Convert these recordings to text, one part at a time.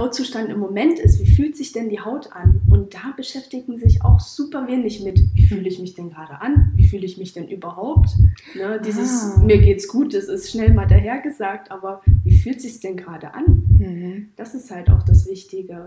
Hautzustand im Moment ist. Wie fühlt sich denn die Haut an? Und da beschäftigen sich auch super wenig mit, wie fühle ich mich denn gerade an? Wie fühle ich mich denn überhaupt? Ne, dieses ah. mir geht's gut, das ist schnell mal dahergesagt, aber wie fühlt sich denn gerade an? Mhm. Das ist halt auch das Wichtige.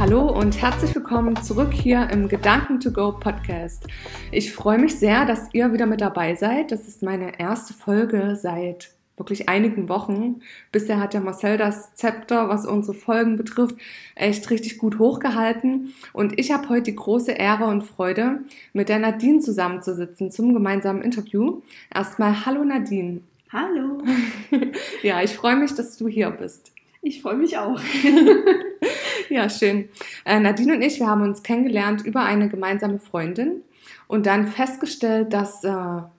Hallo und herzlich willkommen zurück hier im Gedanken to Go Podcast. Ich freue mich sehr, dass ihr wieder mit dabei seid. Das ist meine erste Folge seit wirklich einigen Wochen. Bisher hat ja Marcel das Zepter, was unsere Folgen betrifft, echt richtig gut hochgehalten. Und ich habe heute die große Ehre und Freude, mit der Nadine zusammenzusitzen zum gemeinsamen Interview. Erstmal Hallo Nadine. Hallo. ja, ich freue mich, dass du hier bist. Ich freue mich auch. ja, schön. Äh, Nadine und ich, wir haben uns kennengelernt über eine gemeinsame Freundin und dann festgestellt, dass äh,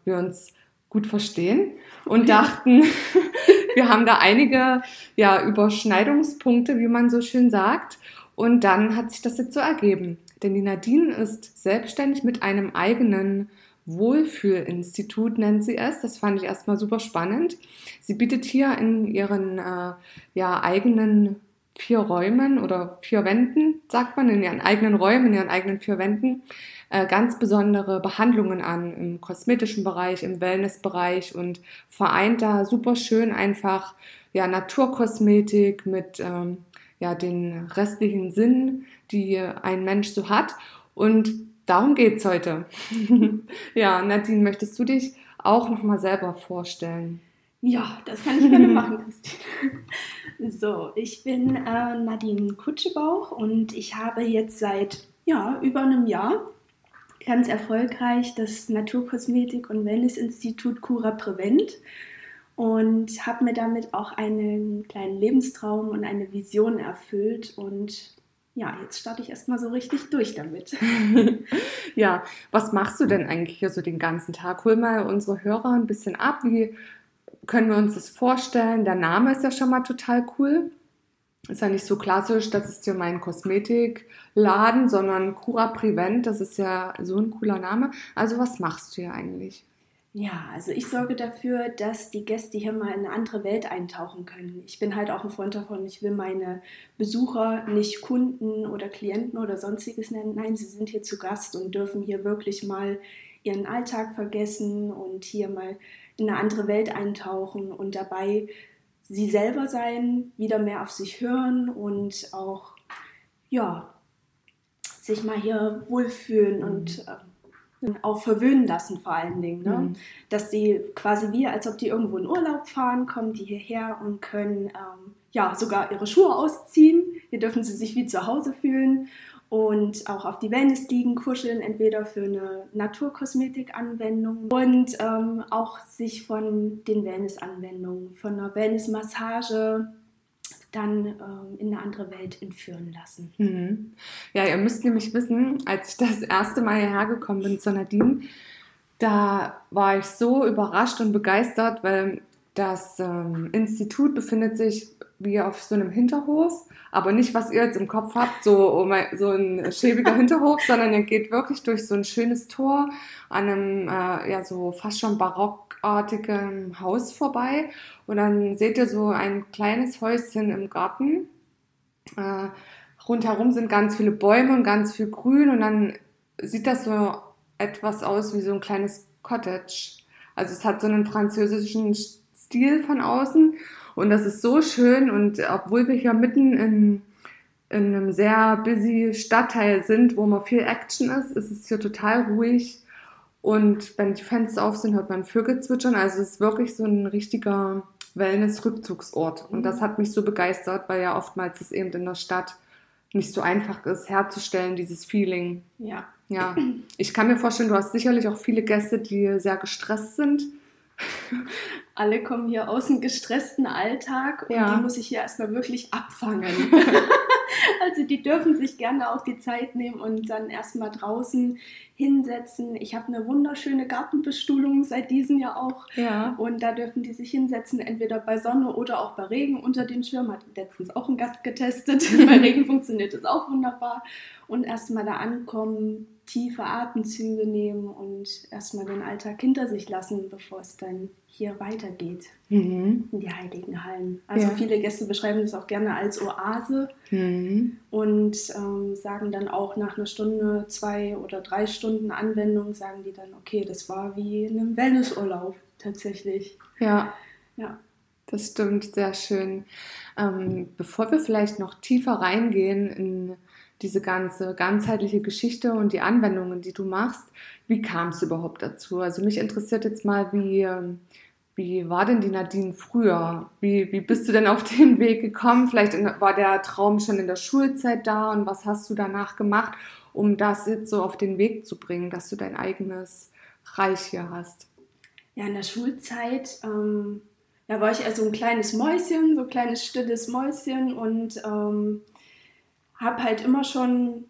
wir uns gut verstehen und dachten, wir haben da einige ja, Überschneidungspunkte, wie man so schön sagt. Und dann hat sich das jetzt so ergeben. Denn die Nadine ist selbstständig mit einem eigenen Wohlfühlinstitut, nennt sie es. Das fand ich erstmal super spannend. Sie bietet hier in ihren äh, ja, eigenen vier Räumen oder vier Wänden, sagt man, in ihren eigenen Räumen, in ihren eigenen vier Wänden, äh, ganz besondere Behandlungen an im kosmetischen Bereich, im Wellnessbereich und vereint da super schön einfach ja, Naturkosmetik mit ähm, ja, den restlichen Sinnen, die ein Mensch so hat. Und darum geht es heute. ja, Nadine, möchtest du dich auch nochmal selber vorstellen? Ja, das kann ich gerne machen, Christine. So, ich bin äh, Nadine Kutschebauch und ich habe jetzt seit ja, über einem Jahr ganz erfolgreich das Naturkosmetik- und Wellnessinstitut Cura Prevent und habe mir damit auch einen kleinen Lebenstraum und eine Vision erfüllt und ja, jetzt starte ich erstmal so richtig durch damit. ja, was machst du denn eigentlich hier so den ganzen Tag? Hol mal unsere Hörer ein bisschen ab. Wie können wir uns das vorstellen? Der Name ist ja schon mal total cool. Ist ja nicht so klassisch, das ist ja mein Kosmetikladen, sondern Cura Prevent, das ist ja so ein cooler Name. Also was machst du hier eigentlich? Ja, also ich sorge dafür, dass die Gäste hier mal in eine andere Welt eintauchen können. Ich bin halt auch ein Freund davon, ich will meine Besucher nicht Kunden oder Klienten oder sonstiges nennen. Nein, sie sind hier zu Gast und dürfen hier wirklich mal ihren Alltag vergessen und hier mal in eine andere Welt eintauchen und dabei sie selber sein, wieder mehr auf sich hören und auch, ja, sich mal hier wohlfühlen und äh, auch verwöhnen lassen vor allen Dingen. Ne? Mhm. Dass sie quasi wie, als ob die irgendwo in Urlaub fahren, kommen die hierher und können ähm, ja sogar ihre Schuhe ausziehen. Hier dürfen sie sich wie zu Hause fühlen und auch auf die Wellness liegen, kuscheln, entweder für eine Naturkosmetik-Anwendung und ähm, auch sich von den Wellness-Anwendungen, von einer Wellness-Massage dann ähm, in eine andere Welt entführen lassen. Mhm. Ja, ihr müsst nämlich wissen, als ich das erste Mal hierher gekommen bin zu Nadine, da war ich so überrascht und begeistert, weil das ähm, Institut befindet sich wie auf so einem Hinterhof aber nicht, was ihr jetzt im Kopf habt, so, oh so ein schäbiger Hinterhof, sondern ihr geht wirklich durch so ein schönes Tor an einem, äh, ja, so fast schon barockartigen Haus vorbei. Und dann seht ihr so ein kleines Häuschen im Garten. Äh, rundherum sind ganz viele Bäume und ganz viel Grün und dann sieht das so etwas aus wie so ein kleines Cottage. Also es hat so einen französischen Stil von außen und das ist so schön und obwohl wir hier mitten in in einem sehr busy Stadtteil sind, wo immer viel Action ist, ist es hier total ruhig. Und wenn die Fenster auf sind, hört man Vögel zwitschern. Also es ist wirklich so ein richtiger Wellness-Rückzugsort. Und das hat mich so begeistert, weil ja oftmals es eben in der Stadt nicht so einfach ist, herzustellen, dieses Feeling. Ja. Ja. Ich kann mir vorstellen, du hast sicherlich auch viele Gäste, die sehr gestresst sind. Alle kommen hier aus einem gestressten Alltag und Ja. die muss ich hier erstmal wirklich abfangen. also die dürfen sich gerne auch die Zeit nehmen und dann erstmal draußen hinsetzen. Ich habe eine wunderschöne Gartenbestuhlung seit diesem Jahr auch. Ja. Und da dürfen die sich hinsetzen, entweder bei Sonne oder auch bei Regen unter den Schirm. Hat letztens auch ein Gast getestet. bei Regen funktioniert es auch wunderbar. Und erstmal da ankommen, tiefe Atemzüge nehmen und erstmal den Alltag hinter sich lassen, bevor es dann hier weitergeht Mhm. in die heiligen Hallen. Also Ja. viele Gäste beschreiben das auch gerne als Oase Mhm. und ähm, sagen dann auch nach einer Stunde, zwei oder drei Stunden Anwendung, sagen die dann, okay, das war wie in einem Wellnessurlaub tatsächlich. Ja. Ja. Das stimmt, sehr schön. Ähm, bevor wir vielleicht noch tiefer reingehen in diese ganze ganzheitliche Geschichte und die Anwendungen, die du machst, wie kam es überhaupt dazu? Also mich interessiert jetzt mal, wie, ähm, wie war denn die Nadine früher? Wie, wie bist du denn auf den Weg gekommen? Vielleicht war der Traum schon in der Schulzeit da und was hast du danach gemacht, um das jetzt so auf den Weg zu bringen, dass du dein eigenes Reich hier hast? Ja, in der Schulzeit, ähm, da war ich eher so ein kleines Mäuschen, so ein kleines stilles Mäuschen und ähm, habe halt immer schon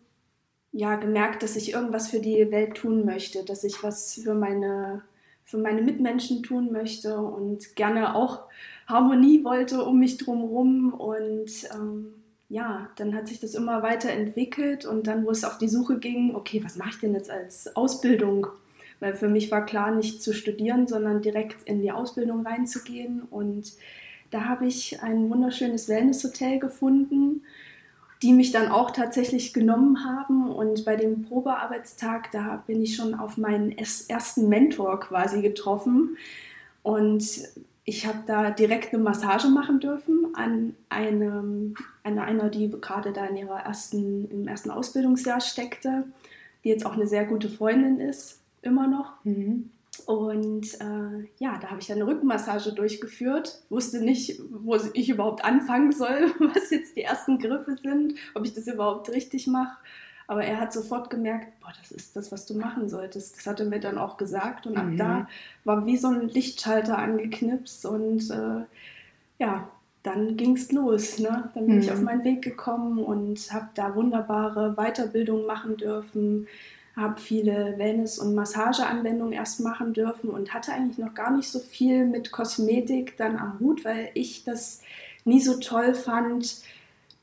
ja, gemerkt, dass ich irgendwas für die Welt tun möchte, dass ich was für meine, für meine Mitmenschen tun möchte und gerne auch Harmonie wollte um mich drumherum und ähm, ja, dann hat sich das immer weiterentwickelt und dann, wo es auf die Suche ging, okay, was mache ich denn jetzt als Ausbildung? Weil für mich war klar, nicht zu studieren, sondern direkt in die Ausbildung reinzugehen. Und da habe ich ein wunderschönes Wellnesshotel gefunden, die mich dann auch tatsächlich genommen haben. Und bei dem Probearbeitstag, da bin ich schon auf meinen ersten Mentor quasi getroffen. Und ich habe da direkt eine Massage machen dürfen an einem, an einer, die gerade da in ihrer ersten, im ersten Ausbildungsjahr steckte, die jetzt auch eine sehr gute Freundin ist, immer noch. Mhm. Und äh, ja, da habe ich dann eine Rückenmassage durchgeführt, wusste nicht, wo ich überhaupt anfangen soll, was jetzt die ersten Griffe sind, ob ich das überhaupt richtig mache. Aber er hat sofort gemerkt, boah, das ist das, was du machen solltest. Das hat er mir dann auch gesagt. Und ab Mhm. da war wie so ein Lichtschalter angeknipst. Und äh, ja, dann ging es los. Ne? Dann bin ich Mhm. auf meinen Weg gekommen und habe da wunderbare Weiterbildungen machen dürfen habe viele Wellness- und Massageanwendungen erst machen dürfen und hatte eigentlich noch gar nicht so viel mit Kosmetik dann am Hut, weil ich das nie so toll fand.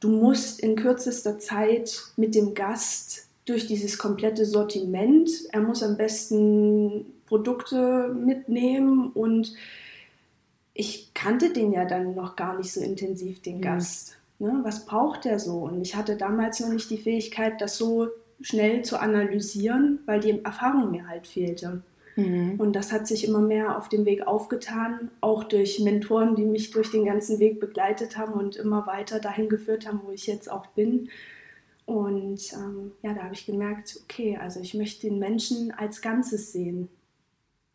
Du musst in kürzester Zeit mit dem Gast durch dieses komplette Sortiment, er muss am besten Produkte mitnehmen und ich kannte den ja dann noch gar nicht so intensiv, den Mhm. Gast. Ne? Was braucht der so? Und ich hatte damals noch nicht die Fähigkeit, das so schnell zu analysieren, weil die Erfahrung mir halt fehlte. Mhm. Und das hat sich immer mehr auf dem Weg aufgetan, auch durch Mentoren, die mich durch den ganzen Weg begleitet haben und immer weiter dahin geführt haben, wo ich jetzt auch bin. Und ähm, ja, da habe ich gemerkt, okay, also ich möchte den Menschen als Ganzes sehen.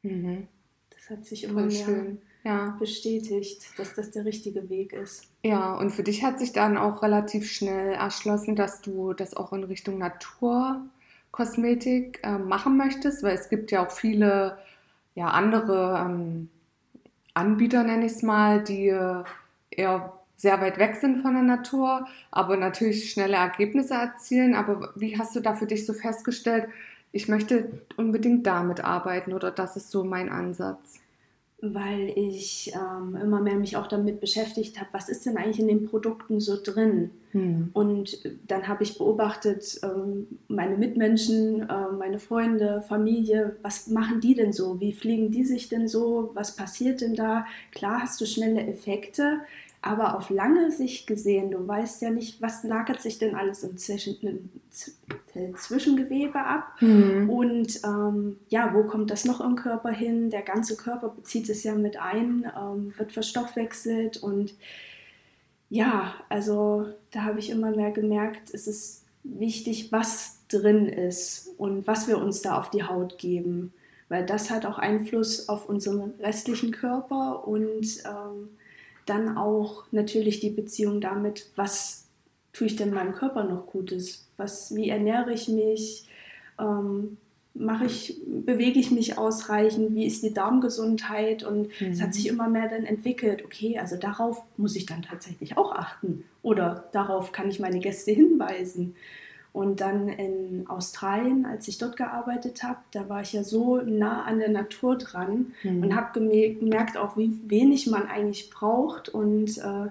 Mhm. Das hat sich immer Voll mehr schön. Ja. bestätigt, dass das der richtige Weg ist. Ja, und für dich hat sich dann auch relativ schnell erschlossen, dass du das auch in Richtung Naturkosmetik äh, machen möchtest, weil es gibt ja auch viele ja, andere ähm, Anbieter, nenne ich es mal, die äh, eher sehr weit weg sind von der Natur, aber natürlich schnelle Ergebnisse erzielen. Aber wie hast du da für dich so festgestellt, ich möchte unbedingt damit arbeiten oder das ist so mein Ansatz? Weil ich ähm, immer mehr mich auch damit beschäftigt habe, was ist denn eigentlich in den Produkten so drin? Hm. Und dann habe ich beobachtet, ähm, meine Mitmenschen, äh, meine Freunde, Familie, was machen die denn so? Wie pflegen die sich denn so? Was passiert denn da? Klar hast du schnelle Effekte, aber auf lange Sicht gesehen, du weißt ja nicht, was lagert sich denn alles im, Zwischen im Zwischengewebe ab. Hm. Und ähm, ja, wo kommt das noch im Körper hin? Der ganze Körper bezieht es ja mit ein, ähm, wird verstoffwechselt und ja, also da habe ich immer mehr gemerkt, es ist wichtig, was drin ist und was wir uns da auf die Haut geben, weil das hat auch Einfluss auf unseren restlichen Körper und ähm, dann auch natürlich die Beziehung damit, was tue ich denn meinem Körper noch Gutes, was, wie ernähre ich mich, ähm, mache ich, bewege ich mich ausreichend, wie ist die Darmgesundheit? Und mhm. es hat sich immer mehr dann entwickelt, okay, also darauf muss ich dann tatsächlich auch achten. Oder darauf kann ich meine Gäste hinweisen. Und dann in Australien, als ich dort gearbeitet habe, da war ich ja so nah an der Natur dran mhm. und habe gemerkt auch, wie wenig man eigentlich braucht und äh,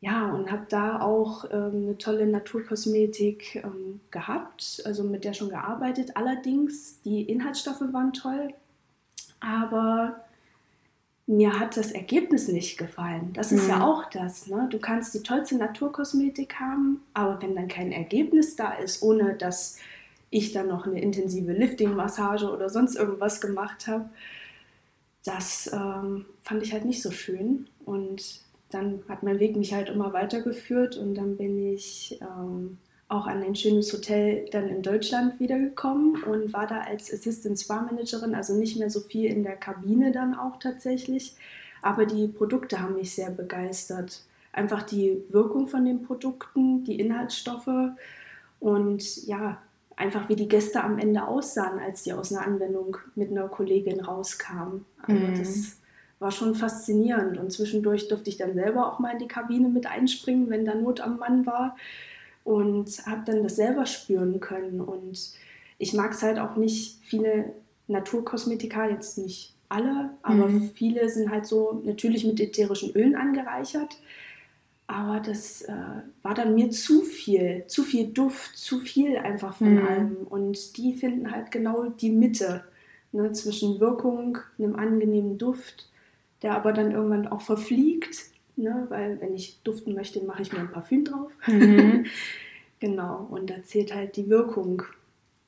ja, und habe da auch ähm, eine tolle Naturkosmetik ähm, gehabt, also mit der schon gearbeitet. Allerdings, die Inhaltsstoffe waren toll, aber mir hat das Ergebnis nicht gefallen. Das ist mhm. ja auch das. Ne? Du kannst die tollste Naturkosmetik haben, aber wenn dann kein Ergebnis da ist, ohne dass ich dann noch eine intensive Lifting-Massage oder sonst irgendwas gemacht habe, das ähm, fand ich halt nicht so schön. Und dann hat mein Weg mich halt immer weitergeführt und dann bin ich ähm, auch an ein schönes Hotel dann in Deutschland wiedergekommen und war da als Assistant Spa Managerin, also nicht mehr so viel in der Kabine dann auch tatsächlich. Aber die Produkte haben mich sehr begeistert. Einfach die Wirkung von den Produkten, die Inhaltsstoffe und ja, einfach wie die Gäste am Ende aussahen, als die aus einer Anwendung mit einer Kollegin rauskamen. Also mhm. das war schon faszinierend. Und zwischendurch durfte ich dann selber auch mal in die Kabine mit einspringen, wenn da Not am Mann war. Und habe dann das selber spüren können. Und ich mag es halt auch nicht, viele Naturkosmetika, jetzt nicht alle, aber mhm. viele sind halt so natürlich mit ätherischen Ölen angereichert. Aber das äh, war dann mir zu viel, zu viel Duft, zu viel einfach von mhm. allem. Und die finden halt genau die Mitte ne, zwischen Wirkung, einem angenehmen Duft der aber dann irgendwann auch verfliegt, ne? weil wenn ich duften möchte, mache ich mir ein Parfüm drauf. Mhm. genau, und da zählt halt die Wirkung.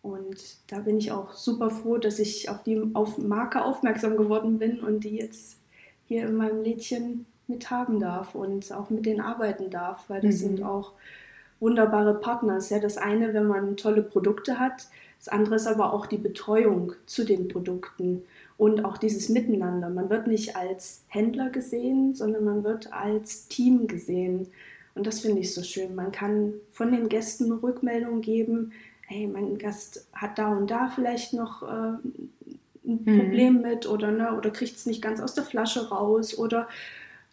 Und da bin ich auch super froh, dass ich auf die auf Marke aufmerksam geworden bin und die jetzt hier in meinem Lädchen mit haben darf und auch mit denen arbeiten darf, weil das mhm. sind auch wunderbare Partner. Das ist ja das eine, wenn man tolle Produkte hat, das andere ist aber auch die Betreuung zu den Produkten und auch dieses Miteinander. Man wird nicht als Händler gesehen, sondern man wird als Team gesehen. Und das finde ich so schön. Man kann von den Gästen Rückmeldungen geben, hey, mein Gast hat da und da vielleicht noch äh, ein mhm. Problem mit oder, ne, oder kriegt es nicht ganz aus der Flasche raus oder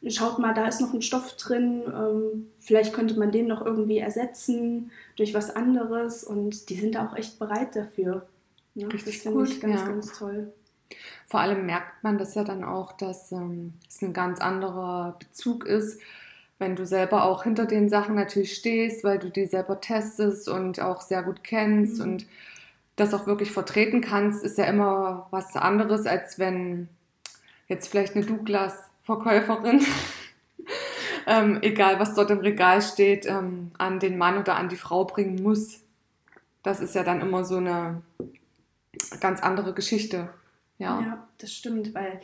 schaut mal, da ist noch ein Stoff drin, ähm, vielleicht könnte man den noch irgendwie ersetzen durch was anderes und die sind auch echt bereit dafür. Ja, das finde ich ganz, ja. ganz toll. Vor allem merkt man das ja dann auch, dass ähm, es ein ganz anderer Bezug ist, wenn du selber auch hinter den Sachen natürlich stehst, weil du die selber testest und auch sehr gut kennst mhm. und das auch wirklich vertreten kannst, ist ja immer was anderes, als wenn jetzt vielleicht eine Douglas-Verkäuferin, ähm, egal was dort im Regal steht, ähm, an den Mann oder an die Frau bringen muss. Das ist ja dann immer so eine ganz andere Geschichte. Ja. ja, das stimmt, weil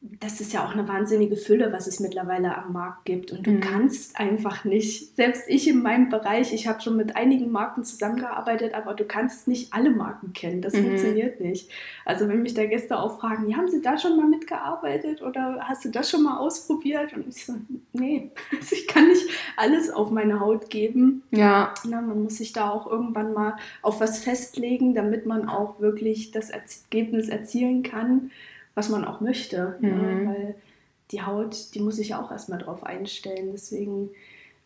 das ist ja auch eine wahnsinnige Fülle, was es mittlerweile am Markt gibt. Und du mhm. kannst einfach nicht, selbst ich in meinem Bereich, ich habe schon mit einigen Marken zusammengearbeitet, aber du kannst nicht alle Marken kennen. Das mhm. funktioniert nicht. Also wenn mich da Gäste auch fragen, ja, haben sie da schon mal mitgearbeitet oder hast du das schon mal ausprobiert? Und ich so, nee, also ich kann nicht alles auf meine Haut geben. Ja. Na, man muss sich da auch irgendwann mal auf was festlegen, damit man auch wirklich das Ergebnis erzielen kann was man auch möchte. Ne? Mhm. Ne? Weil die Haut, die muss sich ja auch erstmal drauf einstellen. Deswegen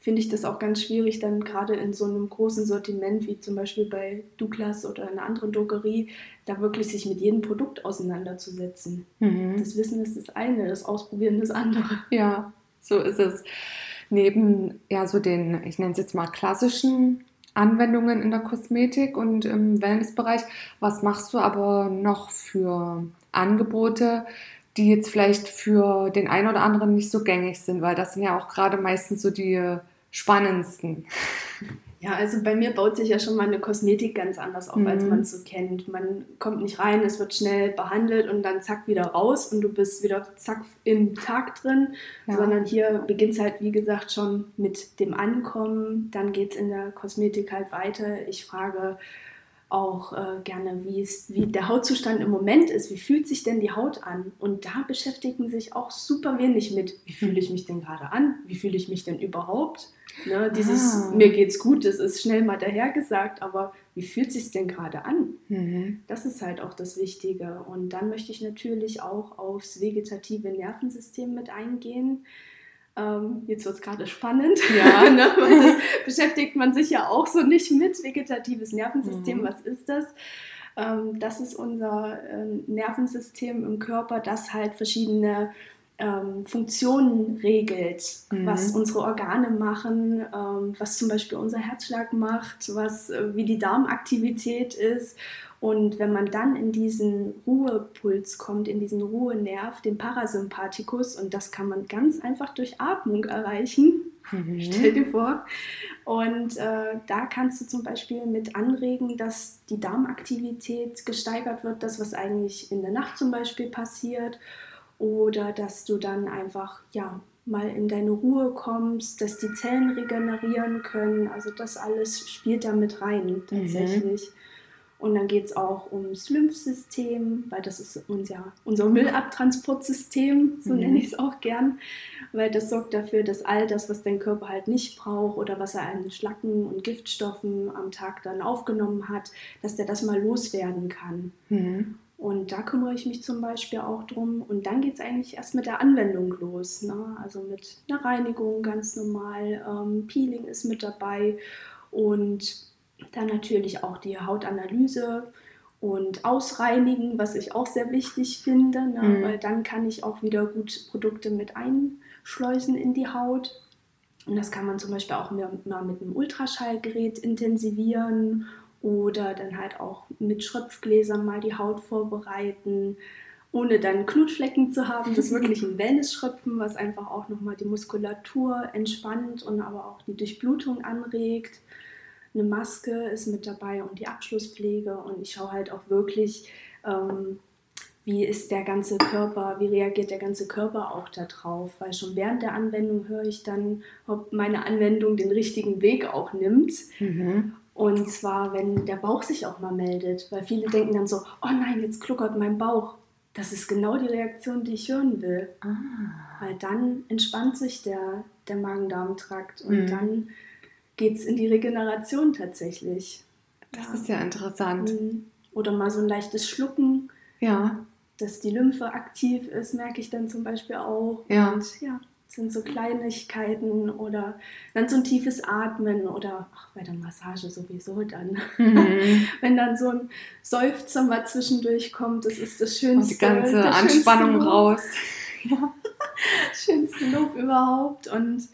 finde ich das auch ganz schwierig, dann gerade in so einem großen Sortiment wie zum Beispiel bei Douglas oder einer anderen Drogerie, da wirklich sich mit jedem Produkt auseinanderzusetzen. Mhm. Das Wissen ist das eine, das Ausprobieren das andere. Ja, so ist es. Neben ja so den, ich nenne es jetzt mal klassischen Anwendungen in der Kosmetik und im Wellnessbereich, was machst du aber noch für Angebote, die jetzt vielleicht für den einen oder anderen nicht so gängig sind, weil das sind ja auch gerade meistens so die spannendsten. Ja, also bei mir baut sich ja schon mal eine Kosmetik ganz anders auf, mhm. als man es so kennt. Man kommt nicht rein, es wird schnell behandelt und dann zack wieder raus und du bist wieder zack im Tag drin, ja. sondern hier beginnt es halt, wie gesagt, schon mit dem Ankommen. Dann geht es in der Kosmetik halt weiter. Ich frage, auch äh, gerne, wie, es, wie der Hautzustand im Moment ist. Wie fühlt sich denn die Haut an? Und da beschäftigen sich auch super wenig mit, wie fühle ich mich denn gerade an? Wie fühle ich mich denn überhaupt? Ne, dieses ah. mir geht's gut, das ist schnell mal dahergesagt, aber wie fühlt sich denn gerade an? Mhm. Das ist halt auch das Wichtige. Und dann möchte ich natürlich auch aufs vegetative Nervensystem mit eingehen. Ähm, jetzt wird es gerade spannend. Ja. ne? Weil das beschäftigt man sich ja auch so nicht mit. Vegetatives Nervensystem, mhm. was ist das? Ähm, das ist unser äh, Nervensystem im Körper, das halt verschiedene ähm, Funktionen regelt, mhm. was unsere Organe machen, ähm, was zum Beispiel unser Herzschlag macht, was, äh, wie die Darmaktivität ist und wenn man dann in diesen Ruhepuls kommt, in diesen Ruhenerv, den Parasympathikus, und das kann man ganz einfach durch Atmung erreichen, mhm. stell dir vor. Und äh, da kannst du zum Beispiel mit anregen, dass die Darmaktivität gesteigert wird, das, was eigentlich in der Nacht zum Beispiel passiert. Oder dass du dann einfach, ja, mal in deine Ruhe kommst, dass die Zellen regenerieren können. Also das alles spielt da mit rein mhm. tatsächlich. Mhm. Und dann geht es auch ums Lymphsystem, weil das ist unser, unser Müllabtransportsystem, so mhm. nenne ich es auch gern, weil das sorgt dafür, dass all das, was dein Körper halt nicht braucht oder was er an Schlacken und Giftstoffen am Tag dann aufgenommen hat, dass der das mal loswerden kann. Mhm. Und da kümmere ich mich zum Beispiel auch drum. Und dann geht es eigentlich erst mit der Anwendung los. Ne? Also mit einer Reinigung ganz normal. Ähm, Peeling ist mit dabei. Und dann natürlich auch die Hautanalyse und Ausreinigen, was ich auch sehr wichtig finde, ne? mhm. weil dann kann ich auch wieder gut Produkte mit einschleusen in die Haut. Und das kann man zum Beispiel auch mal mit einem Ultraschallgerät intensivieren oder dann halt auch mit Schröpfgläsern mal die Haut vorbereiten, ohne dann Knutflecken zu haben. Das ist wirklich ein Wellness-Schröpfen, was einfach auch nochmal die Muskulatur entspannt und aber auch die Durchblutung anregt eine Maske ist mit dabei und die Abschlusspflege und ich schaue halt auch wirklich, ähm, wie ist der ganze Körper, wie reagiert der ganze Körper auch darauf, weil schon während der Anwendung höre ich dann, ob meine Anwendung den richtigen Weg auch nimmt. Mhm. Und zwar, wenn der Bauch sich auch mal meldet, weil viele denken dann so, oh nein, jetzt kluckert mein Bauch. Das ist genau die Reaktion, die ich hören will. Ah. Weil dann entspannt sich der, der Magen-Darm-Trakt und mhm. dann geht es in die Regeneration tatsächlich. Das ja. ist ja interessant. Mhm. Oder mal so ein leichtes Schlucken. Ja. Dass die Lymphe aktiv ist, merke ich dann zum Beispiel auch. Ja. Und ja, sind so Kleinigkeiten oder dann so ein tiefes Atmen oder ach, bei der Massage sowieso dann. Mhm. Wenn dann so ein Seufzer mal zwischendurch kommt, das ist das Schönste. Und die ganze Anspannung raus. Ja, schönste Lob überhaupt. Und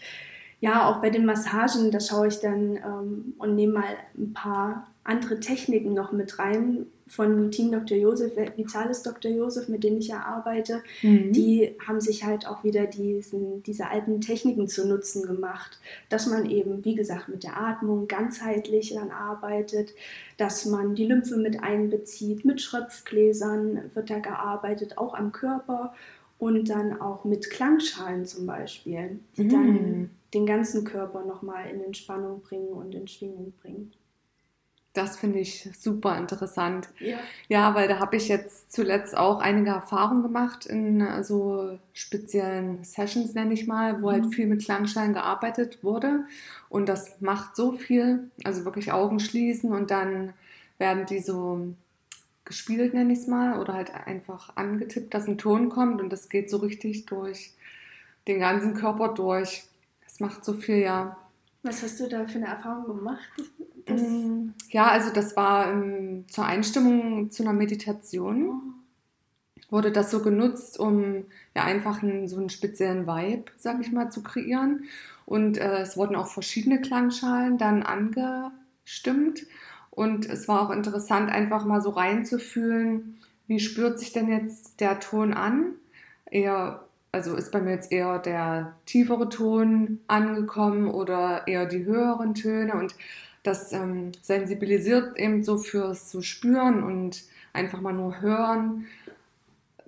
ja, auch bei den Massagen, da schaue ich dann ähm, und nehme mal ein paar andere Techniken noch mit rein von Team Dr. Josef, Vitalis Dr. Josef, mit denen ich ja arbeite. Mhm. Die haben sich halt auch wieder diesen, diese alten Techniken zu Nutzen gemacht, dass man eben, wie gesagt, mit der Atmung ganzheitlich dann arbeitet, dass man die Lymphe mit einbezieht, mit Schröpfgläsern wird da gearbeitet, auch am Körper und dann auch mit Klangschalen zum Beispiel, die mhm. dann den ganzen Körper nochmal in Entspannung bringen und in Schwingung bringen. Das finde ich super interessant. Ja, ja weil da habe ich jetzt zuletzt auch einige Erfahrungen gemacht in äh, so speziellen Sessions, nenne ich mal, wo halt mhm. halt viel mit Klangschalen gearbeitet wurde. Und das macht so viel, also wirklich Augen schließen und dann werden die so gespielt, nenne ich es mal, oder halt einfach angetippt, dass ein Ton kommt und das geht so richtig durch den ganzen Körper durch. Das macht so viel, ja. Was hast du da für eine Erfahrung gemacht? Das mm, ja, also das war ähm, zur Einstimmung zu einer Meditation. Oh. Wurde das so genutzt, um ja einfach einen, so einen speziellen Vibe, sag ich mal, zu kreieren. Und äh, es wurden auch verschiedene Klangschalen dann angestimmt. Und es war auch interessant, einfach mal so reinzufühlen, wie spürt sich denn jetzt der Ton an? Eher also ist bei mir jetzt eher der tiefere Ton angekommen oder eher die höheren Töne und das ähm, sensibilisiert eben so fürs so Spüren und einfach mal nur hören.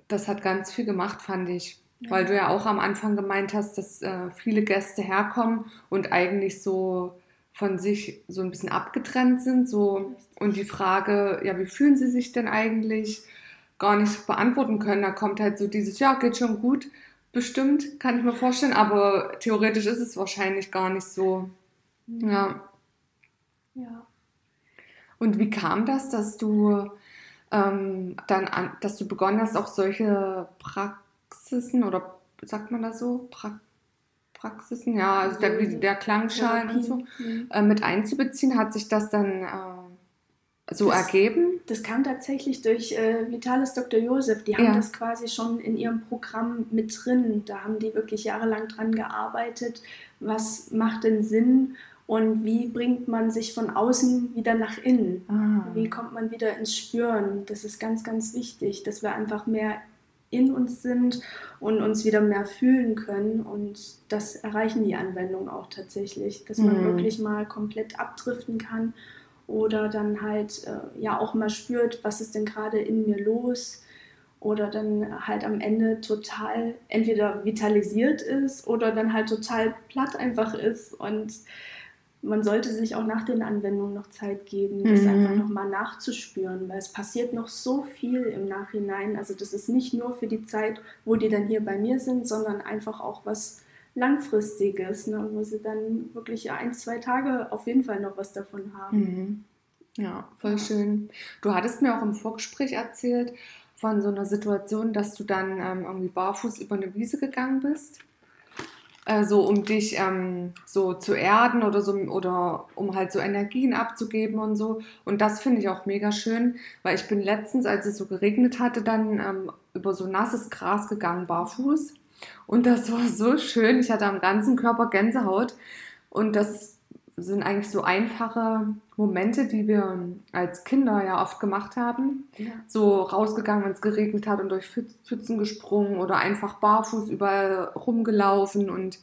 Das hat ganz viel gemacht, fand ich. Ja. Weil du ja auch am Anfang gemeint hast, dass äh, viele Gäste herkommen und eigentlich so von sich so ein bisschen abgetrennt sind. So, und die Frage, ja, wie fühlen sie sich denn eigentlich, gar nicht beantworten können. Da kommt halt so dieses, ja, geht schon gut, bestimmt, kann ich mir vorstellen, aber theoretisch ist es wahrscheinlich gar nicht so. Ja. Ja. Und wie kam das, dass du ähm, dann, an, dass du begonnen hast, auch solche Praxisen oder sagt man das so? Pra Praxisen, ja, also der, der Klangschalen und so, mhm. äh, mit einzubeziehen? Hat sich das dann äh, so das, ergeben? Das kam tatsächlich durch äh, Vitalis Dr. Josef. Die haben ja. das quasi schon in ihrem Programm mit drin. Da haben die wirklich jahrelang dran gearbeitet. Was macht denn Sinn? Und wie bringt man sich von außen wieder nach innen? Ah. Wie kommt man wieder ins Spüren? Das ist ganz, ganz wichtig, dass wir einfach mehr in uns sind und uns wieder mehr fühlen können. Und das erreichen die Anwendungen auch tatsächlich, dass man mhm. wirklich mal komplett abdriften kann oder dann halt äh, ja auch mal spürt, was ist denn gerade in mir los oder dann halt am Ende total entweder vitalisiert ist oder dann halt total platt einfach ist und man sollte sich auch nach den Anwendungen noch Zeit geben, das mhm. einfach nochmal nachzuspüren, weil es passiert noch so viel im Nachhinein. Also das ist nicht nur für die Zeit, wo die dann hier bei mir sind, sondern einfach auch was Langfristiges, ne, wo sie dann wirklich ein, zwei Tage auf jeden Fall noch was davon haben. Mhm. Ja, voll ja. schön. Du hattest mir auch im Vorgespräch erzählt von so einer Situation, dass du dann ähm, irgendwie barfuß über eine Wiese gegangen bist äh, so um dich ähm, so zu erden oder so oder um halt so Energien abzugeben und so. Und das finde ich auch mega schön, weil ich bin letztens, als es so geregnet hatte, dann ähm, über so nasses Gras gegangen, barfuß. Und das war so schön. Ich hatte am ganzen Körper Gänsehaut. Und das sind eigentlich so einfache Momente, die wir als Kinder ja oft gemacht haben. Ja. So rausgegangen, wenn es geregnet hat und durch Pfützen gesprungen oder einfach barfuß überall rumgelaufen und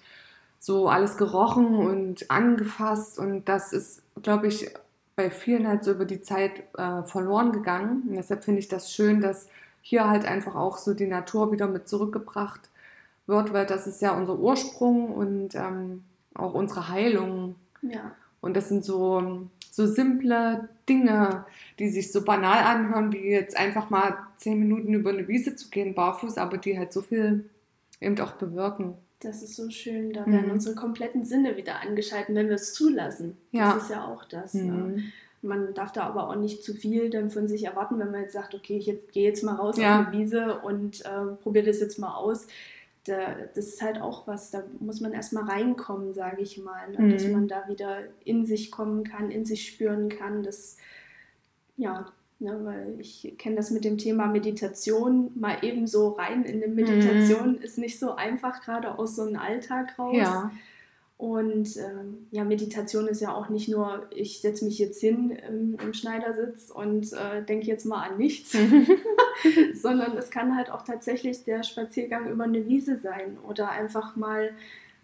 so alles gerochen und angefasst. Und das ist, glaube ich, bei vielen halt so über die Zeit äh, verloren gegangen. Und deshalb finde ich das schön, dass hier halt einfach auch so die Natur wieder mit zurückgebracht wird, weil das ist ja unser Ursprung und ähm, auch unsere Heilung. Ja. Und das sind so, so simple Dinge, die sich so banal anhören, wie jetzt einfach mal zehn Minuten über eine Wiese zu gehen, barfuß, aber die halt so viel eben auch bewirken. Das ist so schön, da werden mhm. unsere kompletten Sinne wieder angeschalten, wenn wir es zulassen. Ja. Das ist ja auch das. Ne? Mhm. Ne? Man darf da aber auch nicht zu viel dann von sich erwarten, wenn man jetzt sagt, okay, ich gehe jetzt mal raus ja. auf eine Wiese und äh, probiere das jetzt mal aus da, das ist halt auch was, da muss man erstmal reinkommen, sage ich mal, ne? mhm. dass man da wieder in sich kommen kann, in sich spüren kann. Das, ja, ne, weil ich kenne das mit dem Thema Meditation, mal eben so rein in eine Meditation mhm. ist nicht so einfach, gerade aus so einem Alltag raus. Ja. Und ähm, ja, Meditation ist ja auch nicht nur, ich setze mich jetzt hin im, im Schneidersitz und äh, denke jetzt mal an nichts, sondern es kann halt auch tatsächlich der Spaziergang über eine Wiese sein oder einfach mal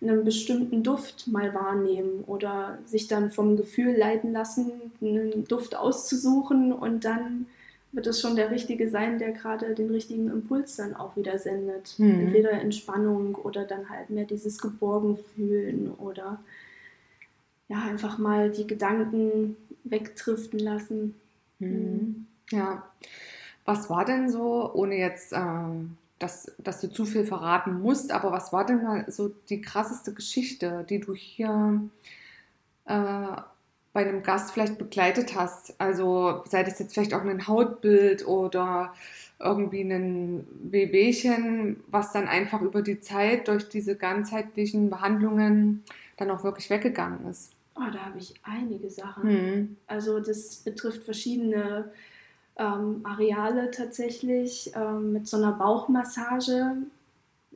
einen bestimmten Duft mal wahrnehmen oder sich dann vom Gefühl leiten lassen, einen Duft auszusuchen und dann wird es schon der Richtige sein, der gerade den richtigen Impuls dann auch wieder sendet. Mhm. Entweder Entspannung oder dann halt mehr dieses Geborgenfühlen oder ja, einfach mal die Gedanken wegdriften lassen. Mhm. Ja. Was war denn so, ohne jetzt, äh, dass, dass du zu viel verraten musst, aber was war denn mal so die krasseste Geschichte, die du hier äh, bei einem Gast vielleicht begleitet hast. Also sei das jetzt vielleicht auch ein Hautbild oder irgendwie ein Wehwehchen, was dann einfach über die Zeit durch diese ganzheitlichen Behandlungen dann auch wirklich weggegangen ist. Oh, da habe ich einige Sachen. Mhm. Also das betrifft verschiedene ähm, Areale tatsächlich. Ähm, mit so einer Bauchmassage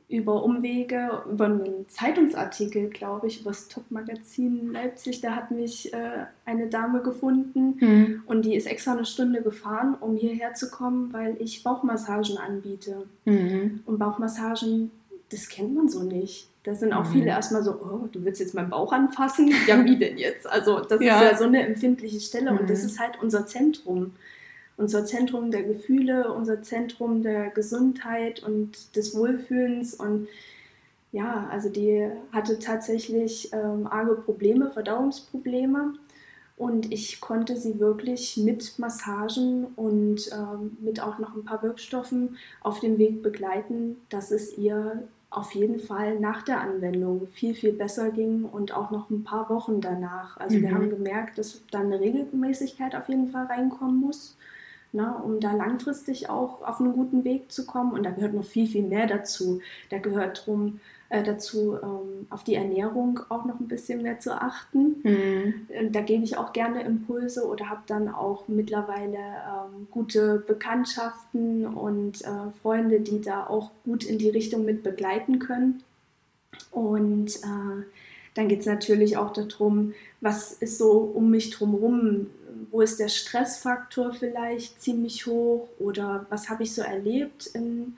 über Umwege, über einen Zeitungsartikel, glaube ich, über das Top-Magazin Leipzig. Da hat mich äh, eine Dame gefunden mhm. und die ist extra eine Stunde gefahren, um hierher zu kommen, weil ich Bauchmassagen anbiete. Mhm. Und Bauchmassagen, das kennt man so nicht. Da sind auch Mhm. viele erstmal so, oh, du willst jetzt meinen Bauch anfassen? Ja, wie denn jetzt? Also das Ja. ist ja so eine empfindliche Stelle und das Mhm. ist halt unser Zentrum. Unser Zentrum der Gefühle, unser Zentrum der Gesundheit und des Wohlfühlens. Und ja, also die hatte tatsächlich ähm, arge Probleme, Verdauungsprobleme. Und ich konnte sie wirklich mit Massagen und ähm, mit auch noch ein paar Wirkstoffen auf dem Weg begleiten, dass es ihr auf jeden Fall nach der Anwendung viel, viel besser ging und auch noch ein paar Wochen danach. Also wir Mhm. haben gemerkt, dass da eine Regelmäßigkeit auf jeden Fall reinkommen muss, ne, um da langfristig auch auf einen guten Weg zu kommen. Und da gehört noch viel, viel mehr dazu. Da gehört drum, äh, dazu, ähm, auf die Ernährung auch noch ein bisschen mehr zu achten. Mhm. Und Da gebe ich auch gerne Impulse oder habe dann auch mittlerweile ähm, gute Bekanntschaften und äh, Freunde, die da auch gut in die Richtung mit begleiten können. Und äh, dann geht es natürlich auch darum, was ist so um mich drumherum, wo ist der Stressfaktor vielleicht ziemlich hoch oder was habe ich so erlebt in,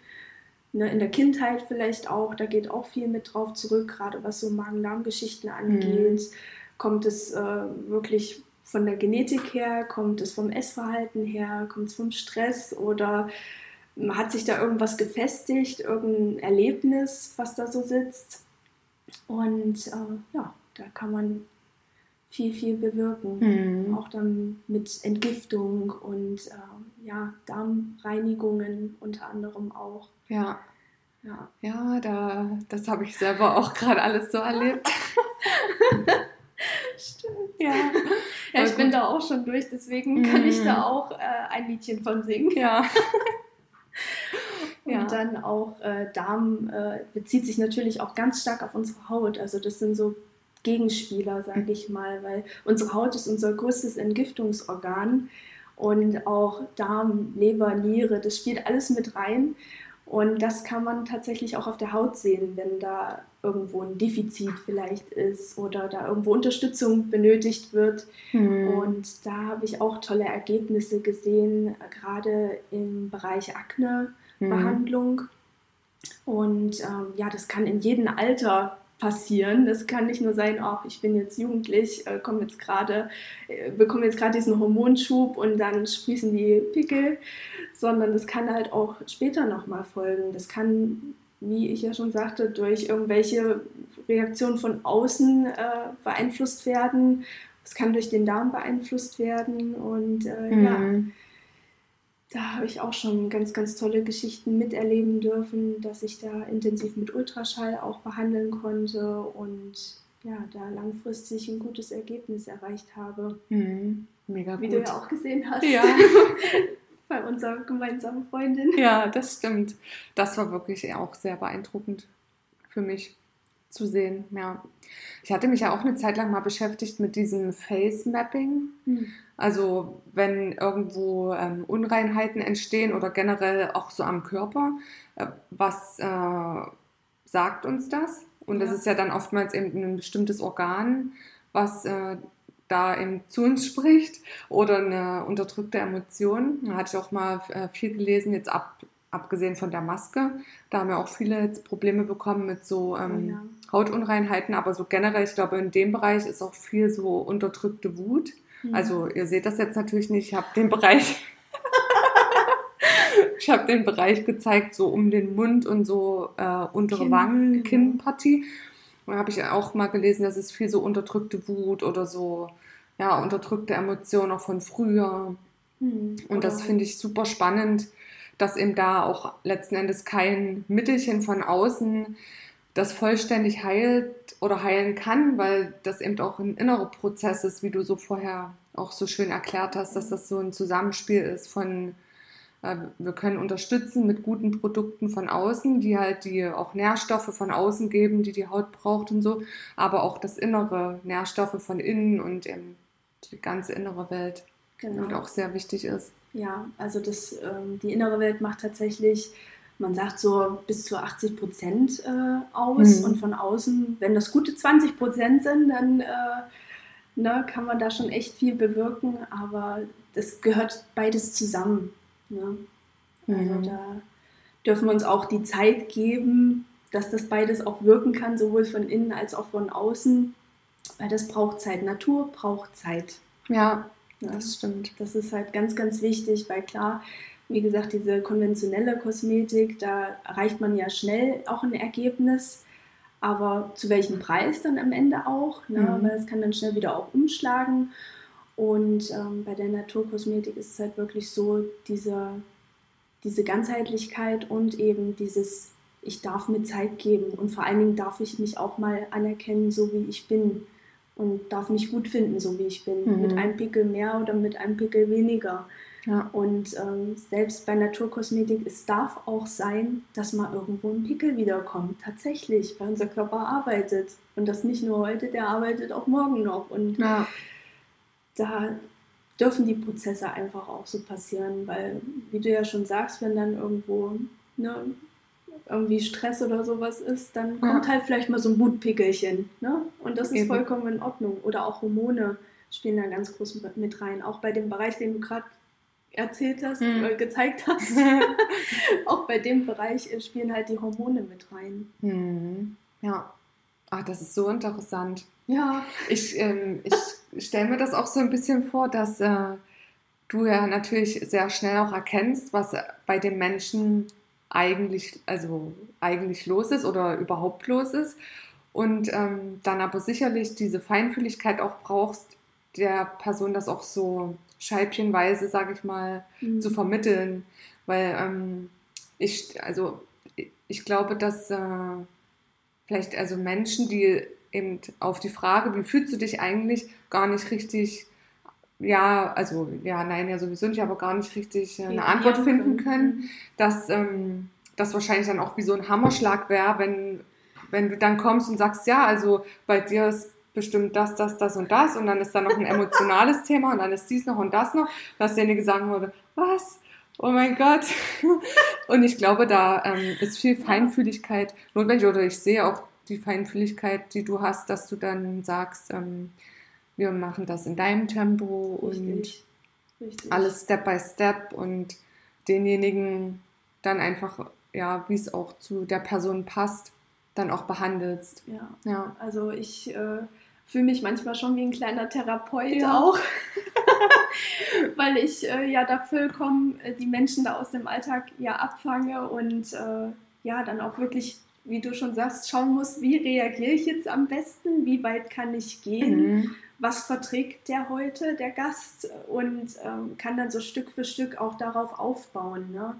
ne, in der Kindheit vielleicht auch, da geht auch viel mit drauf zurück, gerade was so Magen-Darm-Geschichten angeht. Kommt es äh, wirklich von der Genetik her, kommt es vom Essverhalten her, kommt es vom Stress? Oder hat sich da irgendwas gefestigt, irgendein Erlebnis, was da so sitzt. Und äh, ja, da kann man viel, viel bewirken. Mhm. Auch dann mit Entgiftung und äh, ja, Darmreinigungen unter anderem auch. Ja, Ja. ja, da, das habe ich selber auch gerade alles so erlebt. Stimmt. Ja, Ja, ich bin da auch schon durch, deswegen kann ich da auch äh, ein Liedchen von singen. ja. Und Ja. dann auch äh, Darm äh, bezieht sich natürlich auch ganz stark auf unsere Haut. Also das sind so Gegenspieler, sage ich mal, weil unsere Haut ist unser größtes Entgiftungsorgan und auch Darm, Leber, Niere, das spielt alles mit rein. Und das kann man tatsächlich auch auf der Haut sehen, wenn da irgendwo ein Defizit vielleicht ist oder da irgendwo Unterstützung benötigt wird. Mhm. Und da habe ich auch tolle Ergebnisse gesehen, gerade im Bereich Akne-Behandlung. Und ähm, ja, das kann in jedem Alter passieren. Das kann nicht nur sein, ach, ich bin jetzt jugendlich, äh, komme jetzt gerade, äh, bekomme jetzt gerade diesen Hormonschub und dann sprießen die Pickel, sondern das kann halt auch später nochmal folgen. Das kann, wie ich ja schon sagte, durch irgendwelche Reaktionen von außen äh, beeinflusst werden. Es kann durch den Darm beeinflusst werden und äh, ja, Mhm. Da habe ich auch schon ganz, ganz tolle Geschichten miterleben dürfen, dass ich da intensiv mit Ultraschall auch behandeln konnte und ja, da langfristig ein gutes Ergebnis erreicht habe. Mhm. Mega Wie gut. du ja auch gesehen hast. Ja. Bei unserer gemeinsamen Freundin. Ja, das stimmt. Das war wirklich auch sehr beeindruckend für mich zu sehen. Ja. Ich hatte mich ja auch eine Zeit lang mal beschäftigt mit diesem Face Mapping. Hm. Also wenn irgendwo ähm, Unreinheiten entstehen oder generell auch so am Körper, äh, was äh, sagt uns das? Und das Ja. ist ja dann oftmals eben ein bestimmtes Organ, was äh, da eben zu uns spricht oder eine unterdrückte Emotion. Da hatte ich auch mal äh, viel gelesen, jetzt ab, abgesehen von der Maske. Da haben ja auch viele jetzt Probleme bekommen mit so ähm, Oh ja. Hautunreinheiten, aber so generell, ich glaube, in dem Bereich ist auch viel so unterdrückte Wut. Hm. Also ihr seht das jetzt natürlich nicht, ich habe den Bereich, ich habe den Bereich gezeigt, so um den Mund und so äh, untere Kinn, Wangen, genau. Kinnpartie. Und da habe ich auch mal gelesen, dass es viel so unterdrückte Wut oder so, ja, unterdrückte Emotionen auch von früher. Hm. Und das finde ich super spannend, dass eben da auch letzten Endes kein Mittelchen von außen das vollständig heilt oder heilen kann, weil das eben auch ein innerer Prozess ist, wie du so vorher auch so schön erklärt hast, dass das so ein Zusammenspiel ist von, äh, wir können unterstützen mit guten Produkten von außen, die halt die auch Nährstoffe von außen geben, die die Haut braucht und so, aber auch das innere Nährstoffe von innen und eben die ganze innere Welt Genau. und auch sehr wichtig ist. Ja, also das, ähm, die innere Welt macht tatsächlich, man sagt so bis zu 80 Prozent äh, aus Mhm. und von außen, wenn das gute 20 Prozent sind, dann äh, ne, kann man da schon echt viel bewirken, aber das gehört beides zusammen. Ne? Also Mhm. da dürfen wir uns auch die Zeit geben, dass das beides auch wirken kann, sowohl von innen als auch von außen, weil das braucht Zeit. Natur braucht Zeit. Ja, ja. das stimmt. Das ist halt ganz, ganz wichtig, weil klar, wie gesagt, diese konventionelle Kosmetik, da erreicht man ja schnell auch ein Ergebnis. Aber zu welchem Preis dann am Ende auch? Ne? Mhm. Weil es kann dann schnell wieder auch umschlagen. Und ähm, bei der Naturkosmetik ist es halt wirklich so, diese, diese Ganzheitlichkeit und eben dieses, ich darf mir Zeit geben und vor allen Dingen darf ich mich auch mal anerkennen, so wie ich bin und darf mich gut finden, so wie ich bin, mhm. mit einem Pickel mehr oder mit einem Pickel weniger. Ja. Und ähm, selbst bei Naturkosmetik, es darf auch sein, dass mal irgendwo ein Pickel wiederkommt. Tatsächlich, weil unser Körper arbeitet. Und das nicht nur heute, der arbeitet auch morgen noch. Und ja. da dürfen die Prozesse einfach auch so passieren, weil, wie du ja schon sagst, wenn dann irgendwo ne, irgendwie Stress oder sowas ist, dann kommt ja. halt vielleicht mal so ein Wutpickelchen. Ne? Und das ist Eben. vollkommen in Ordnung. Oder auch Hormone spielen da ganz groß mit rein. Auch bei dem Bereich, den du gerade erzählt hast, hm. äh, gezeigt hast. auch bei dem Bereich äh, spielen halt die Hormone mit rein. Hm. Ja. Ach, das ist so interessant. Ja. Ich, ähm, ich stelle mir das auch so ein bisschen vor, dass äh, du ja natürlich sehr schnell auch erkennst, was bei den Menschen eigentlich, also eigentlich los ist oder überhaupt los ist. Und ähm, dann aber sicherlich diese Feinfühligkeit auch brauchst, der Person das auch so scheibchenweise, sage ich mal, mhm. zu vermitteln. Weil ähm, ich, also ich glaube, dass äh, vielleicht also Menschen, die eben auf die Frage, wie fühlst du dich eigentlich, gar nicht richtig, ja, also ja, nein, ja sowieso nicht, aber gar nicht richtig äh, eine ja, Antwort finden können, können mhm. dass ähm, das wahrscheinlich dann auch wie so ein Hammerschlag wäre, wenn, wenn du dann kommst und sagst, ja, also bei dir ist bestimmt das, das, das und das und dann ist da noch ein emotionales Thema und dann ist dies noch und das noch, dass derjenige sagen würde, was? Oh mein Gott. Und ich glaube, da ähm, ist viel Feinfühligkeit notwendig oder ich sehe auch die Feinfühligkeit, die du hast, dass du dann sagst, ähm, wir machen das in deinem Tempo Richtig. und Richtig. alles Step by Step und denjenigen dann einfach, ja, wie es auch zu der Person passt, dann auch behandelst. Ja, ja. also ich äh, fühle mich manchmal schon wie ein kleiner Therapeut ja. auch, weil ich äh, ja da vollkommen äh, die Menschen da aus dem Alltag ja abfange und äh, ja dann auch wirklich, wie du schon sagst, schauen muss, wie reagiere ich jetzt am besten, wie weit kann ich gehen. Mhm. Was verträgt der heute, der Gast, und ähm, kann dann so Stück für Stück auch darauf aufbauen. Ne?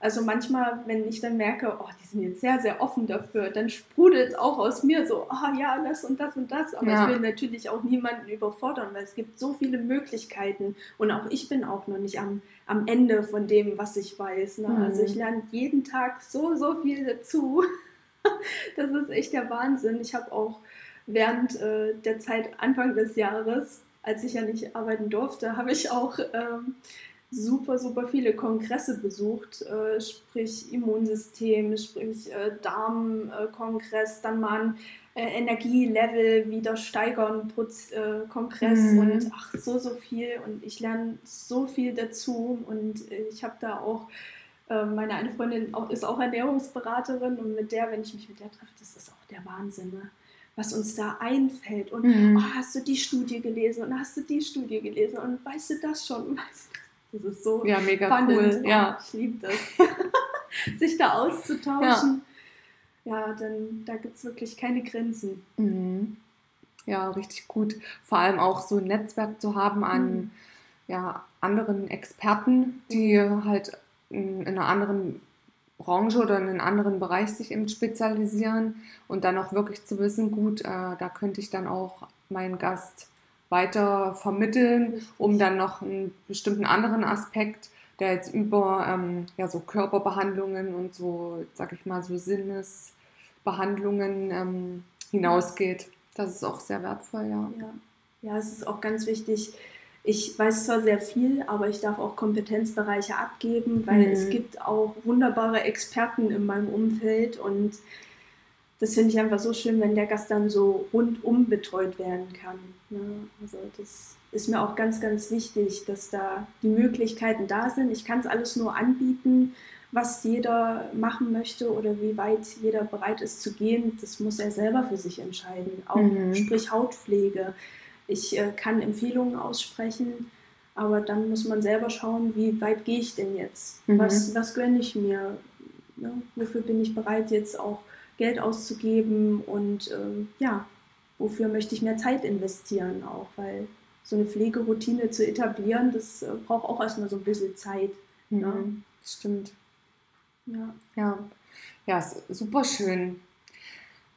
Also manchmal, wenn ich dann merke, oh, die sind jetzt sehr, sehr offen dafür, dann sprudelt es auch aus mir so, oh ja, das und das und das. Aber ja. ich will natürlich auch niemanden überfordern, weil es gibt so viele Möglichkeiten und auch ich bin auch noch nicht am, am Ende von dem, was ich weiß. Ne? Mhm. Also ich lerne jeden Tag so, so viel dazu. das ist echt der Wahnsinn. Ich habe auch während äh, der Zeit Anfang des Jahres, als ich ja nicht arbeiten durfte, habe ich auch... Ähm, super, super viele Kongresse besucht, äh, sprich Immunsystem, sprich äh, Darmkongress, dann mal ein äh, Energielevel wieder steigern, Putz, äh, Kongress mhm. und ach, so, so viel. Und ich lerne so viel dazu und ich habe da auch äh, meine eine Freundin ist auch Ernährungsberaterin und mit der, wenn ich mich mit der treffe, das ist auch der Wahnsinn. Ne? was uns da einfällt. Und mhm. oh, hast du die Studie gelesen und hast du die Studie gelesen und weißt du das schon? Weißt du? Das ist so ja, mega spannend. cool. Ja. Ich liebe das. Sich da auszutauschen. Ja, ja dann da gibt es wirklich keine Grenzen. Mhm. Ja, richtig gut. Vor allem auch so ein Netzwerk zu haben an mhm. ja, anderen Experten, die mhm. halt in, in einer anderen Branche oder in einem anderen Bereich sich eben spezialisieren und dann auch wirklich zu wissen, gut, äh, da könnte ich dann auch meinen Gast weiter vermitteln, um dann noch einen bestimmten anderen Aspekt, der jetzt über ähm, ja, so Körperbehandlungen und so, sag ich mal, so Sinnesbehandlungen ähm, hinausgeht. Das ist auch sehr wertvoll, ja. ja. Ja, es ist auch ganz wichtig. Ich weiß zwar sehr viel, aber ich darf auch Kompetenzbereiche abgeben, weil mhm. es gibt auch wunderbare Experten in meinem Umfeld und das finde ich einfach so schön, wenn der Gast dann so rundum betreut werden kann. Ne? Also das ist mir auch ganz, ganz wichtig, dass da die Möglichkeiten da sind. Ich kann es alles nur anbieten, was jeder machen möchte oder wie weit jeder bereit ist zu gehen, das muss er selber für sich entscheiden. Auch Mhm. sprich Hautpflege. Ich äh, kann Empfehlungen aussprechen, aber dann muss man selber schauen, wie weit gehe ich denn jetzt? Mhm. Was, was gönne ich mir? Ne? Wofür bin ich bereit, jetzt auch Geld auszugeben? Und ähm, ja, wofür möchte ich mehr Zeit investieren auch? Weil so eine Pflegeroutine zu etablieren, das äh, braucht auch erstmal so ein bisschen Zeit. Ja. Mhm. Stimmt. Ja. Ja, ja, ist super schön.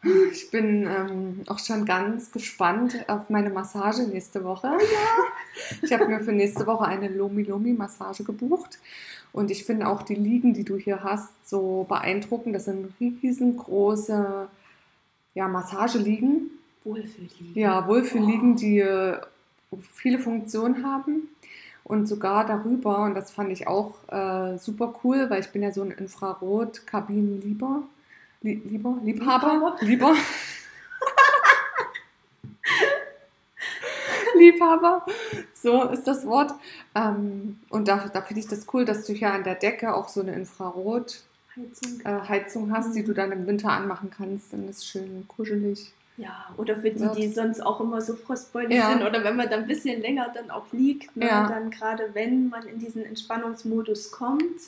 Ich bin ähm, auch schon ganz gespannt auf meine Massage nächste Woche. Ich habe mir für nächste Woche eine Lomi-Lomi-Massage gebucht. Und ich finde auch die Liegen, die du hier hast, so beeindruckend. Das sind riesengroße ja, Massageliegen. Wohlfühlliegen. Ja, Wohlfühlliegen, die äh, viele Funktionen haben. Und sogar darüber, und das fand ich auch äh, super cool, weil ich bin ja so ein Infrarot-Kabinen-Lieber. Lie lieber? Liebhaber? Lieber. Liebhaber, so ist das Wort. Ähm, und da, da finde ich das cool, dass du hier an der Decke auch so eine Infrarot-Heizung Heizung. hast, die Mhm. du dann im Winter anmachen kannst. Dann ist es schön kuschelig. Ja, oder für die, die sonst auch immer so frostbeulig Ja. sind oder wenn man dann ein bisschen länger dann auch liegt, ne, Ja. dann gerade wenn man in diesen Entspannungsmodus kommt,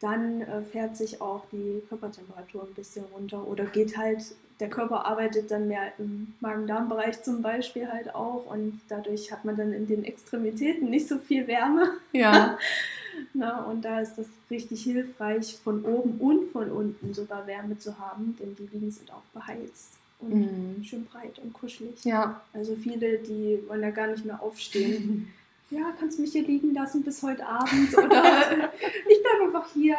dann äh, fährt sich auch die Körpertemperatur ein bisschen runter oder geht halt, der Körper arbeitet dann mehr im Magen-Darm-Bereich zum Beispiel halt auch und dadurch hat man dann in den Extremitäten nicht so viel Wärme. Ja, Na, und da ist das richtig hilfreich, von oben und von unten sogar Wärme zu haben, denn die Liegen sind auch beheizt und Mhm. schön breit und kuschelig. ja. Also viele, die wollen ja gar nicht mehr aufstehen. Ja, kannst du mich hier liegen lassen bis heute Abend oder ich bleibe einfach hier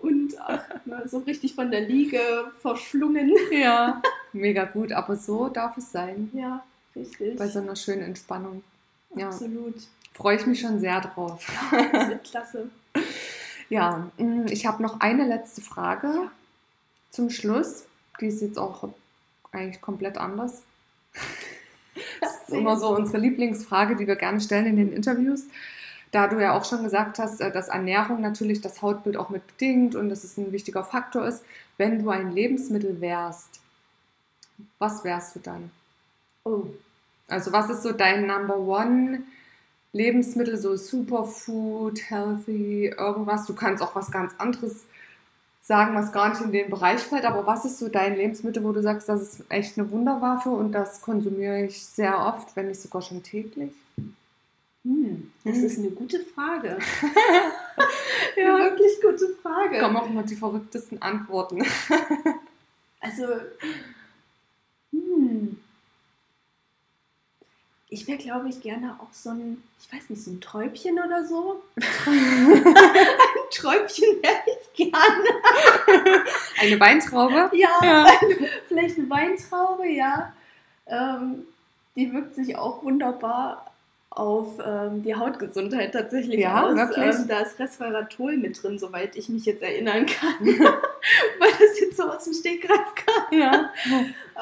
und ach, ne, so richtig von der Liege verschlungen. Ja, mega gut. Aber so darf es sein. Ja, richtig. Bei so einer schönen Entspannung. Ja, Absolut. freue ich mich schon sehr drauf. Das wird klasse. Ja, mm, ich habe noch eine letzte Frage Ja. zum Schluss. Die ist jetzt auch eigentlich komplett anders. Das ist immer so unsere Lieblingsfrage, die wir gerne stellen in den Interviews. Da du ja auch schon gesagt hast, äh, dass Ernährung natürlich das Hautbild auch mit bedingt und dass es ein wichtiger Faktor ist. Wenn du ein Lebensmittel wärst, was wärst du dann? Oh, Also was ist so dein Number One Lebensmittel, so Superfood, Healthy, irgendwas? Du kannst auch was ganz anderes sagen, was gar nicht in den Bereich fällt, aber was ist so dein Lebensmittel, wo du sagst, das ist echt eine Wunderwaffe und das konsumiere ich sehr oft, wenn nicht sogar schon täglich? hm, das Hm. ist eine gute Frage. Ja. Eine wirklich gute Frage. Kommen auch immer die verrücktesten Antworten. Also, hm. Ich wäre, glaube ich, gerne auch so ein, ich weiß nicht, so ein Träubchen oder so. ein Träubchen wäre ich gerne. Eine Weintraube? Ja, Ja. vielleicht eine Weintraube, ja. Ähm, die wirkt sich auch wunderbar auf ähm, die Hautgesundheit tatsächlich Ja, aus. Ähm, da ist Resveratrol mit drin, soweit ich mich jetzt erinnern kann. Weil das jetzt so aus dem Stegreif kam. Ja.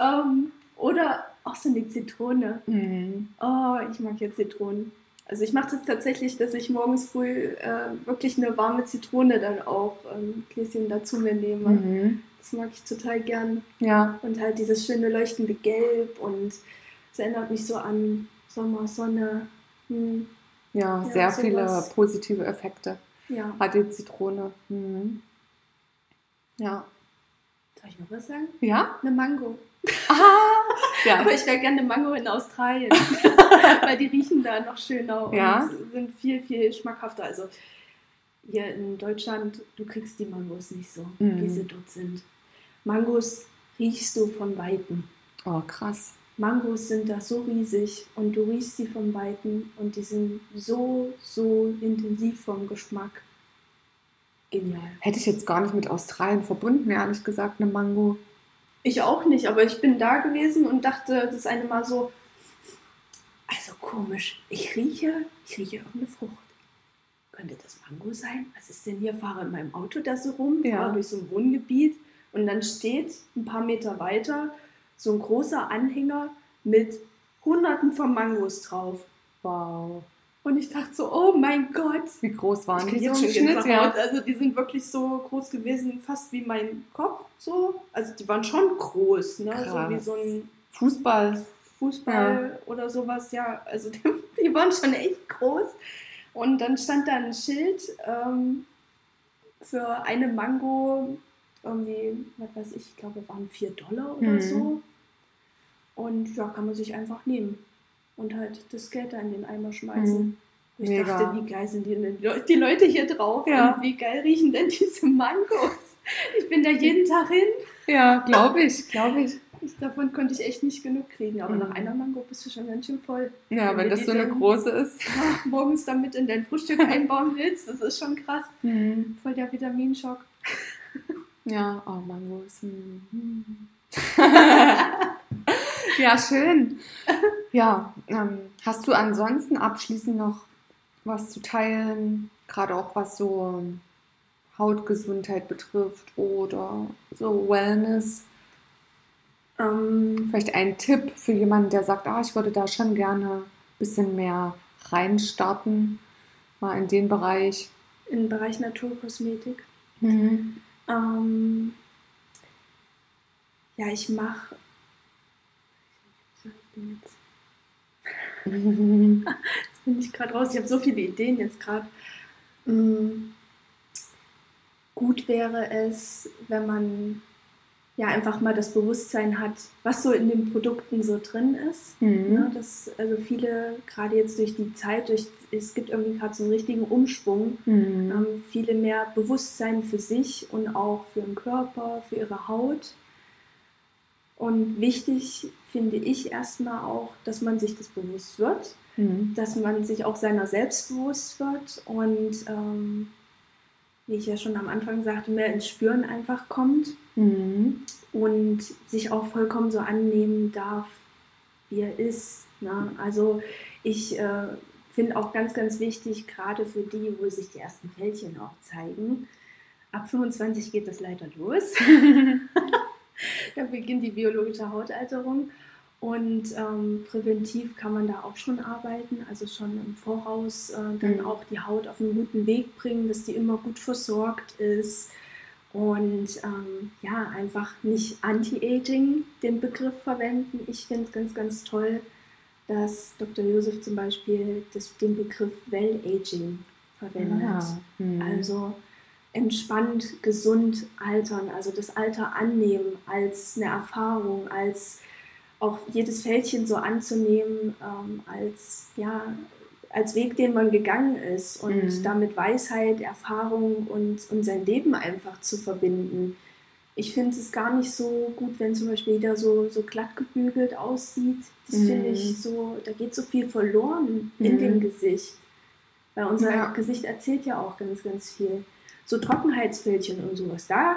Ähm, oder auch so eine Zitrone. Mhm. Oh, ich mag ja Zitronen. Also ich mache das tatsächlich, dass ich morgens früh äh, wirklich eine warme Zitrone dann auch ähm, ein Gläschen dazu mir nehme. Mhm. Das mag ich total gern. Ja. Und halt dieses schöne leuchtende Gelb und es erinnert mich so an Sommer, Sonne. Hm, Ja, Ja, sehr viele positive Effekte ja. hat die Zitrone. Mhm. Ja. Soll ich noch was sagen? Ja? Eine Mango. Ah! Ja. Aber ich wäre gerne eine Mango in Australien. Weil die riechen da noch schöner Ja. und sind viel, viel schmackhafter. Also hier in Deutschland, du kriegst die Mangos nicht so, Mhm. wie sie dort sind. Mangos riechst du von Weitem. Oh, krass. Mangos sind da so riesig und du riechst die von Weitem und die sind so, so intensiv vom Geschmack. Genial. Hätte ich jetzt gar nicht mit Australien verbunden, ehrlich gesagt, eine Mango. Ich auch nicht, aber ich bin da gewesen und dachte das eine Mal so, also komisch, ich rieche, ich rieche irgendeine Frucht. Könnte das Mango sein? Was ist denn hier? Fahre in meinem Auto da so rum, Ja. fahre durch so ein Wohngebiet und dann steht ein paar Meter weiter so ein großer Anhänger mit hunderten von Mangos drauf. Wow. Und ich dachte so, oh mein Gott. Wie groß waren die jetzt schon Schnitt? Ja. Also die sind wirklich so groß gewesen, fast wie mein Kopf. So. Also die waren schon groß, ne? So wie Krass. so ein Fußball. Fußball oder sowas, ja. Also die, die waren schon echt groß. Und dann stand da ein Schild ähm, für eine Mango, irgendwie, was weiß ich, ich glaube, waren 4 Dollar oder Mhm. so. Und ja, kann man sich einfach nehmen und halt das Geld da in den Eimer schmeißen. Mhm. Ich Mega. dachte, wie geil sind die, die Le- die Leute hier drauf Ja. und wie geil riechen denn diese Mangos? Ich bin da jeden Tag hin. Ja, glaube ich, glaube ich. Ich, davon konnte ich echt nicht genug kriegen, aber Mhm. nach einer Mango bist du schon ganz schön voll. Ja, Wenn wenn das so eine große ist. Morgens damit in dein Frühstück einbauen willst, das ist schon krass. Mhm. Voll der Vitaminschock. Ja, oh, Mangos. Mhm. ja, schön. Ja, ähm, hast du ansonsten abschließend noch was zu teilen? Gerade auch was so Hautgesundheit betrifft oder so Wellness? Ähm, Vielleicht ein Tipp für jemanden, der sagt, ah, ich würde da schon gerne ein bisschen mehr reinstarten, mal in den Bereich. Im Bereich Naturkosmetik. Mhm. Ähm, ja, ich mache. Bin jetzt, jetzt bin ich gerade raus. Ich habe so viele Ideen jetzt gerade. Mm, Gut wäre es, wenn man ja einfach mal das Bewusstsein hat, was so in den Produkten so drin ist. Mhm. Ne, dass also viele, gerade jetzt durch die Zeit, durch, es gibt irgendwie gerade so einen richtigen Umschwung, Mhm. ähm, viele mehr Bewusstsein für sich und auch für den Körper, für ihre Haut. Und wichtig finde ich erstmal auch, dass man sich das bewusst wird, Mhm. dass man sich auch seiner selbst bewusst wird und ähm, wie ich ja schon am Anfang sagte, mehr ins Spüren einfach kommt Mhm. und sich auch vollkommen so annehmen darf, wie er ist. Ne? Also ich äh, finde auch ganz, ganz wichtig, gerade für die, wo sich die ersten Fältchen auch zeigen, ab 25 geht das leider los. da beginnt die biologische Hautalterung. Und ähm, präventiv kann man da auch schon arbeiten, also schon im Voraus äh, dann Mhm. auch die Haut auf einen guten Weg bringen, dass die immer gut versorgt ist. Und ähm, ja, einfach nicht Anti-Aging den Begriff verwenden. Ich finde es ganz, ganz toll, dass Dr. Josef zum Beispiel das, den Begriff Well-Aging verwendet. Ja. Mhm. Also entspannt, gesund altern, also das Alter annehmen als eine Erfahrung, als auch jedes Fältchen so anzunehmen, ähm, als, ja, als Weg, den man gegangen ist und Mhm. damit Weisheit, Erfahrung und, und sein Leben einfach zu verbinden. Ich finde es gar nicht so gut, wenn zum Beispiel jeder so, so glatt gebügelt aussieht. Das Mhm. finde ich so, da geht so viel verloren Mhm. in dem Gesicht. Weil unser Ja. Gesicht erzählt ja auch ganz, ganz viel. So Trockenheitsfältchen und sowas, da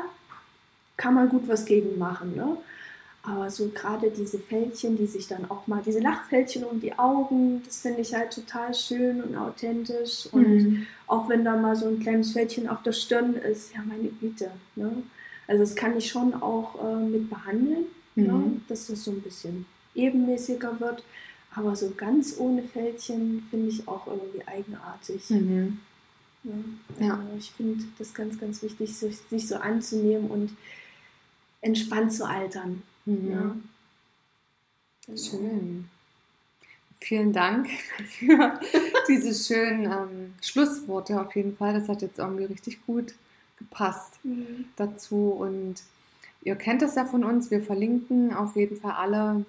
kann man gut was gegen machen. Ne? Aber so gerade diese Fältchen, die sich dann auch mal, diese Lachfältchen um die Augen, das finde ich halt total schön und authentisch. Und Mhm. auch wenn da mal so ein kleines Fältchen auf der Stirn ist, ja meine Güte. Ne? Also das kann ich schon auch äh, mit behandeln, ne? Mhm. dass das so ein bisschen ebenmäßiger wird. Aber so ganz ohne Fältchen finde ich auch irgendwie eigenartig. Mhm. Ja, also ich finde das ganz, ganz wichtig, sich, sich so anzunehmen und entspannt zu altern. Mhm. Ja. Genau. Schön. Vielen Dank für diese schönen ähm, Schlussworte auf jeden Fall. Das hat jetzt irgendwie richtig gut gepasst Mhm. dazu. Und ihr kennt das ja von uns. Wir verlinken auf jeden Fall alle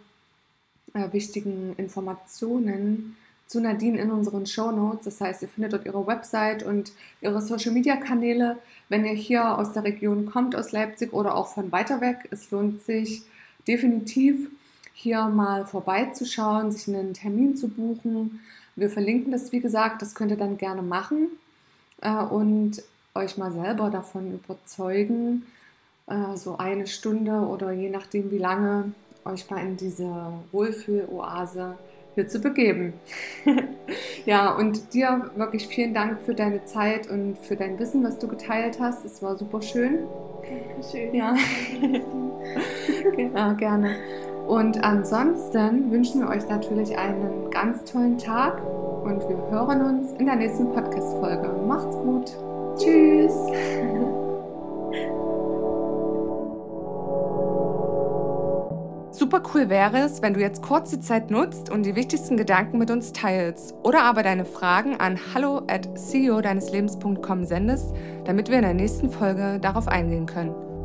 äh, wichtigen Informationen zu Nadine in unseren Show Notes. Das heißt, ihr findet dort ihre Website und ihre Social Media Kanäle. Wenn ihr hier aus der Region kommt, aus Leipzig oder auch von weiter weg, es lohnt sich definitiv hier mal vorbeizuschauen, sich einen Termin zu buchen. Wir verlinken das, wie gesagt, das könnt ihr dann gerne machen äh, und euch mal selber davon überzeugen, äh, so eine Stunde oder je nachdem wie lange euch mal in diese Wohlfühloase hier zu begeben. ja, und dir wirklich vielen Dank für deine Zeit und für dein Wissen, was du geteilt hast. Es war super schön. Dankeschön. Ja. Ja, gerne. Und ansonsten wünschen wir euch natürlich einen ganz tollen Tag und wir hören uns in der nächsten Podcast-Folge. Macht's gut. Tschüss. Super cool wäre es, wenn du jetzt kurz die Zeit nutzt und die wichtigsten Gedanken mit uns teilst oder aber deine Fragen an hallo at ceo deines Lebens.com sendest, damit wir in der nächsten Folge darauf eingehen können.